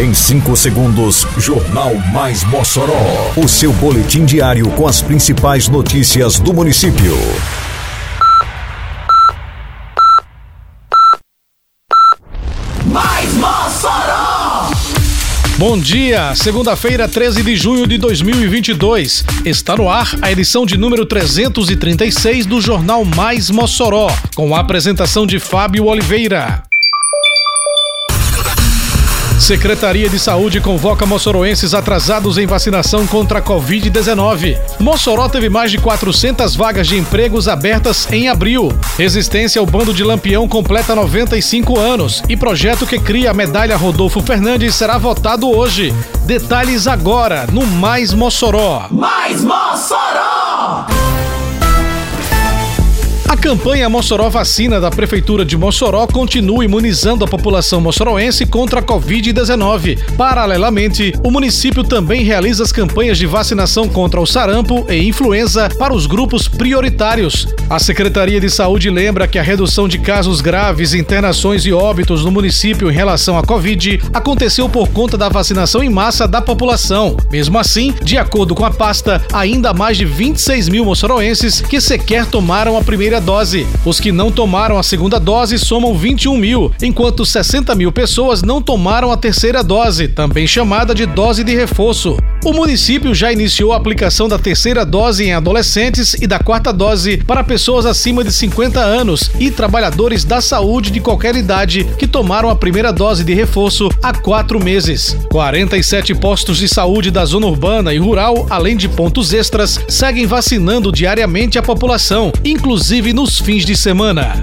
Em 5 segundos, Jornal Mais Mossoró. O seu boletim diário com as principais notícias do município. Mais Mossoró! Bom dia, segunda-feira, 13 de junho de 2022. Está no ar a edição de número 336 do Jornal Mais Mossoró, com a apresentação de Fábio Oliveira. Secretaria de Saúde convoca moçoroenses atrasados em vacinação contra a Covid-19. Mossoró teve mais de 400 vagas de empregos abertas em abril. Resistência ao bando de Lampião completa 95 anos e projeto que cria a medalha Rodolfo Fernandes será votado hoje. Detalhes agora no Mais Mossoró. Mais Mossoró! A campanha Mossoró Vacina da Prefeitura de Mossoró continua imunizando a população moçoroense contra a Covid-19. Paralelamente, o município também realiza as campanhas de vacinação contra o sarampo e influenza para os grupos prioritários. A Secretaria de Saúde lembra que a redução de casos graves, internações e óbitos no município em relação à Covid aconteceu por conta da vacinação em massa da população. Mesmo assim, de acordo com a pasta, ainda há mais de 26 mil moçoroenses que sequer tomaram a primeira dose. Os que não tomaram a segunda dose somam 21 mil, enquanto 60 mil pessoas não tomaram a terceira dose, também chamada de dose de reforço. O município já iniciou a aplicação da terceira dose em adolescentes e da quarta dose para pessoas acima de 50 anos e trabalhadores da saúde de qualquer idade que tomaram a primeira dose de reforço há quatro meses. 47 postos de saúde da zona urbana e rural, além de pontos extras, seguem vacinando diariamente a população, inclusive nos fins de semana.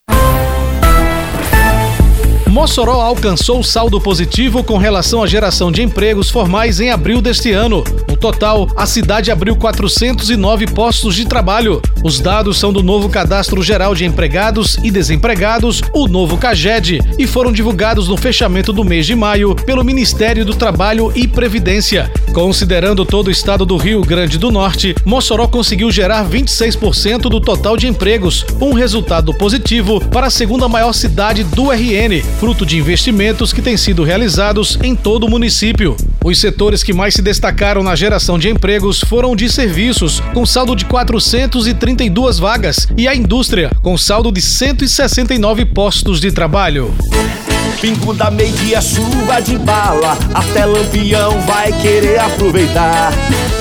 Mossoró alcançou saldo positivo com relação à geração de empregos formais em abril deste ano. No total, a cidade abriu 409 postos de trabalho. Os dados são do novo Cadastro Geral de Empregados e Desempregados, o novo CAGED, e foram divulgados no fechamento do mês de maio pelo Ministério do Trabalho e Previdência. Considerando todo o estado do Rio Grande do Norte, Mossoró conseguiu gerar 26% do total de empregos, um resultado positivo para a segunda maior cidade do RN fruto de investimentos que têm sido realizados em todo o município. Os setores que mais se destacaram na geração de empregos foram de serviços, com saldo de 432 vagas, e a indústria, com saldo de 169 postos de trabalho. Pingo da meia chuva de bala, até Lampião vai querer aproveitar.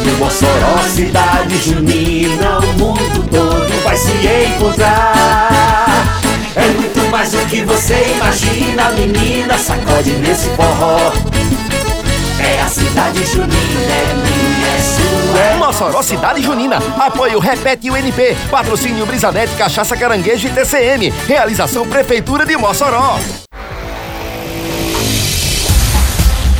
No Mossoró, cidade junina, o mundo todo vai se encontrar. É muito mais do que você imagina, menina, sacode nesse forró. É a cidade junina, é minha, é sua. Mossoró Cidade Junina. Apoio Repete UNP. Patrocínio Brisanete, Cachaça Caranguejo e TCM. Realização Prefeitura de Mossoró.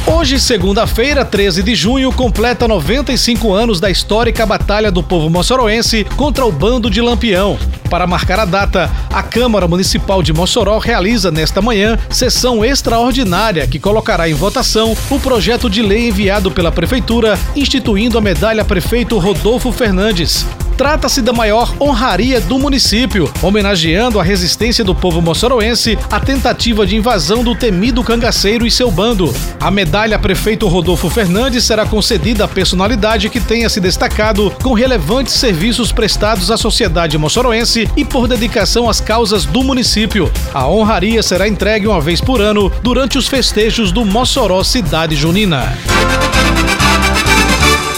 Hoje, segunda-feira, 13 de junho, completa 95 anos da histórica Batalha do Povo Moçoroense contra o Bando de Lampião. Para marcar a data, a Câmara Municipal de Mossoró realiza nesta manhã sessão extraordinária que colocará em votação o projeto de lei enviado pela Prefeitura instituindo a medalha Prefeito Rodolfo Fernandes. Trata-se da maior honraria do município, homenageando a resistência do povo moçoroense à tentativa de invasão do temido cangaceiro e seu bando. A medalha Prefeito Rodolfo Fernandes será concedida à personalidade que tenha se destacado com relevantes serviços prestados à sociedade moçoroense e por dedicação às causas do município. A honraria será entregue uma vez por ano durante os festejos do Mossoró Cidade Junina.